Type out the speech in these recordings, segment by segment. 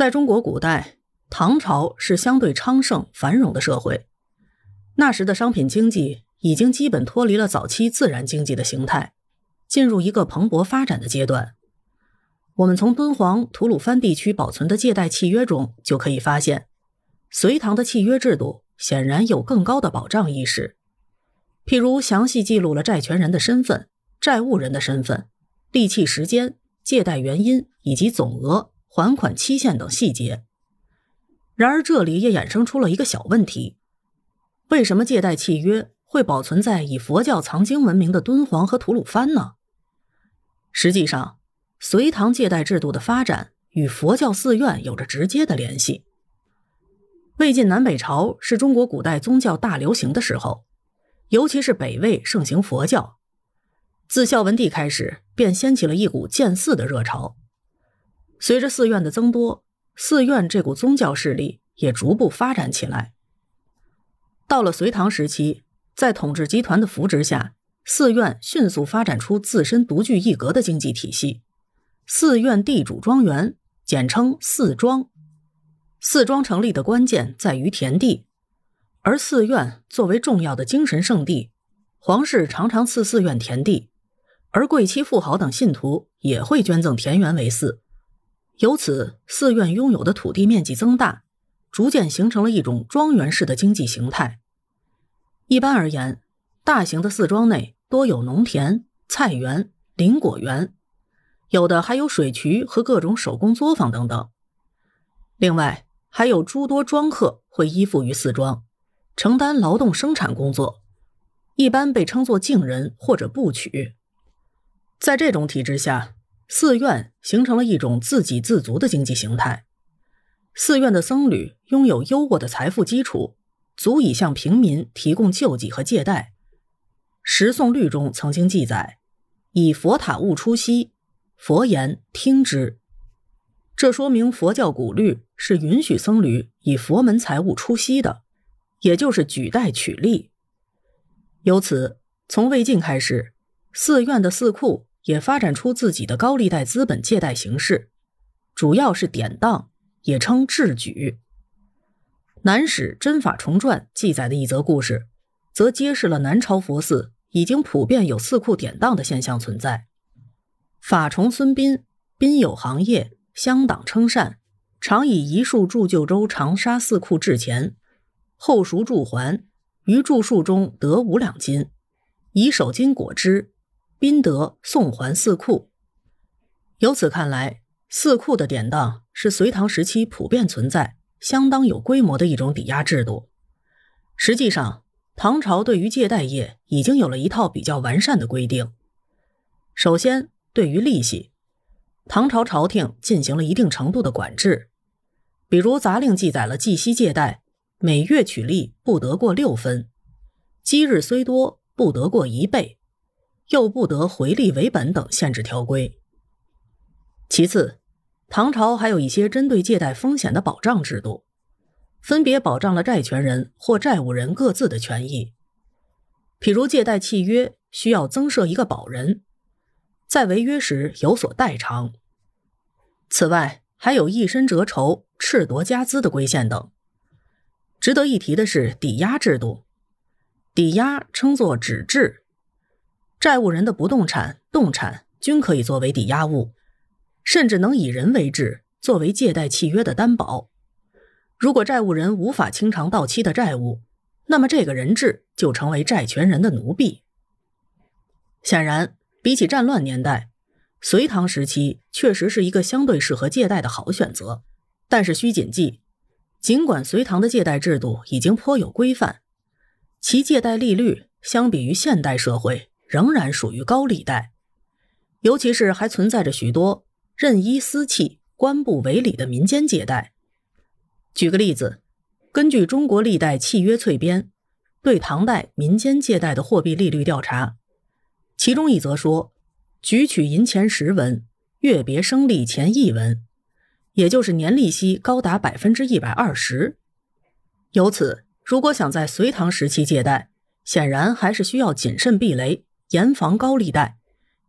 在中国古代，唐朝是相对昌盛繁荣的社会，那时的商品经济已经基本脱离了早期自然经济的形态，进入一个蓬勃发展的阶段。我们从敦煌、吐鲁番地区保存的借贷契约中就可以发现，隋唐的契约制度显然有更高的保障意识，譬如详细记录了债权人的身份、债务人的身份、利契时间、借贷原因以及总额。还款期限等细节。然而，这里也衍生出了一个小问题：为什么借贷契约会保存在以佛教藏经闻名的敦煌和吐鲁番呢？实际上，隋唐借贷制度的发展与佛教寺院有着直接的联系。魏晋南北朝是中国古代宗教大流行的时候，尤其是北魏盛行佛教，自孝文帝开始，便掀起了一股建寺的热潮。随着寺院的增多，寺院这股宗教势力也逐步发展起来。到了隋唐时期，在统治集团的扶植下，寺院迅速发展出自身独具一格的经济体系。寺院地主庄园，简称寺庄。寺庄成立的关键在于田地，而寺院作为重要的精神圣地，皇室常常赐寺院田地，而贵戚富豪等信徒也会捐赠田园为寺。由此，寺院拥有的土地面积增大，逐渐形成了一种庄园式的经济形态。一般而言，大型的寺庄内多有农田、菜园、林果园，有的还有水渠和各种手工作坊等等。另外，还有诸多庄客会依附于寺庄，承担劳动生产工作，一般被称作净人或者部曲。在这种体制下，寺院形成了一种自给自足的经济形态，寺院的僧侣拥有优渥的财富基础，足以向平民提供救济和借贷。《十诵律》中曾经记载：“以佛塔物出息，佛言听之。”这说明佛教古律是允许僧侣以佛门财物出息的，也就是举贷取利。由此，从魏晋开始，寺院的寺库。也发展出自己的高利贷资本借贷形式，主要是典当，也称制举。《南史真法重传》记载的一则故事，则揭示了南朝佛寺已经普遍有寺库典当的现象存在。法重孙斌，斌有行业，乡党称善，常以一束铸就州长沙寺库制钱，后赎铸还，于铸数中得五两金，以手金裹之。宾德送还四库，由此看来，四库的典当是隋唐时期普遍存在、相当有规模的一种抵押制度。实际上，唐朝对于借贷业已经有了一套比较完善的规定。首先，对于利息，唐朝朝廷进行了一定程度的管制，比如杂令记载了计息借贷，每月取利不得过六分，积日虽多，不得过一倍。又不得回利为本等限制条规。其次，唐朝还有一些针对借贷风险的保障制度，分别保障了债权人或债务人各自的权益。譬如借贷契约需要增设一个保人，在违约时有所代偿。此外，还有一身折酬、赤夺家资的规限等。值得一提的是抵押制度，抵押称作纸质。债务人的不动产、动产均可以作为抵押物，甚至能以人为质，作为借贷契约的担保。如果债务人无法清偿到期的债务，那么这个人质就成为债权人的奴婢。显然，比起战乱年代，隋唐时期确实是一个相对适合借贷的好选择。但是需谨记，尽管隋唐的借贷制度已经颇有规范，其借贷利率相比于现代社会。仍然属于高利贷，尤其是还存在着许多任依私契、官不为理的民间借贷。举个例子，根据《中国历代契约粹编》对唐代民间借贷的货币利率调查，其中一则说：“举取银钱十文，月别生利钱一文，也就是年利息高达百分之一百二十。”由此，如果想在隋唐时期借贷，显然还是需要谨慎避雷。严防高利贷，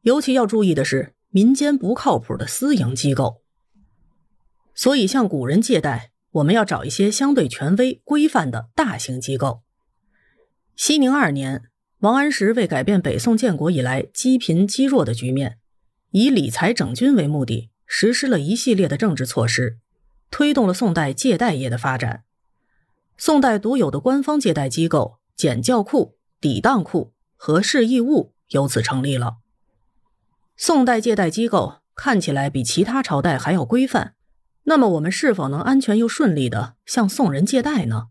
尤其要注意的是民间不靠谱的私营机构。所以，向古人借贷，我们要找一些相对权威、规范的大型机构。熙宁二年，王安石为改变北宋建国以来积贫积弱的局面，以理财整军为目的，实施了一系列的政治措施，推动了宋代借贷业的发展。宋代独有的官方借贷机构——检校库、抵当库和市义务由此成立了。宋代借贷机构看起来比其他朝代还要规范。那么我们是否能安全又顺利的向宋人借贷呢？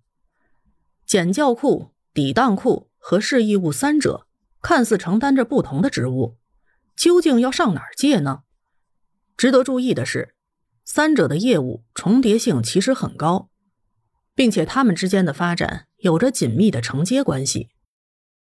检教库、抵当库和市义务三者看似承担着不同的职务，究竟要上哪儿借呢？值得注意的是，三者的业务重叠性其实很高，并且他们之间的发展有着紧密的承接关系。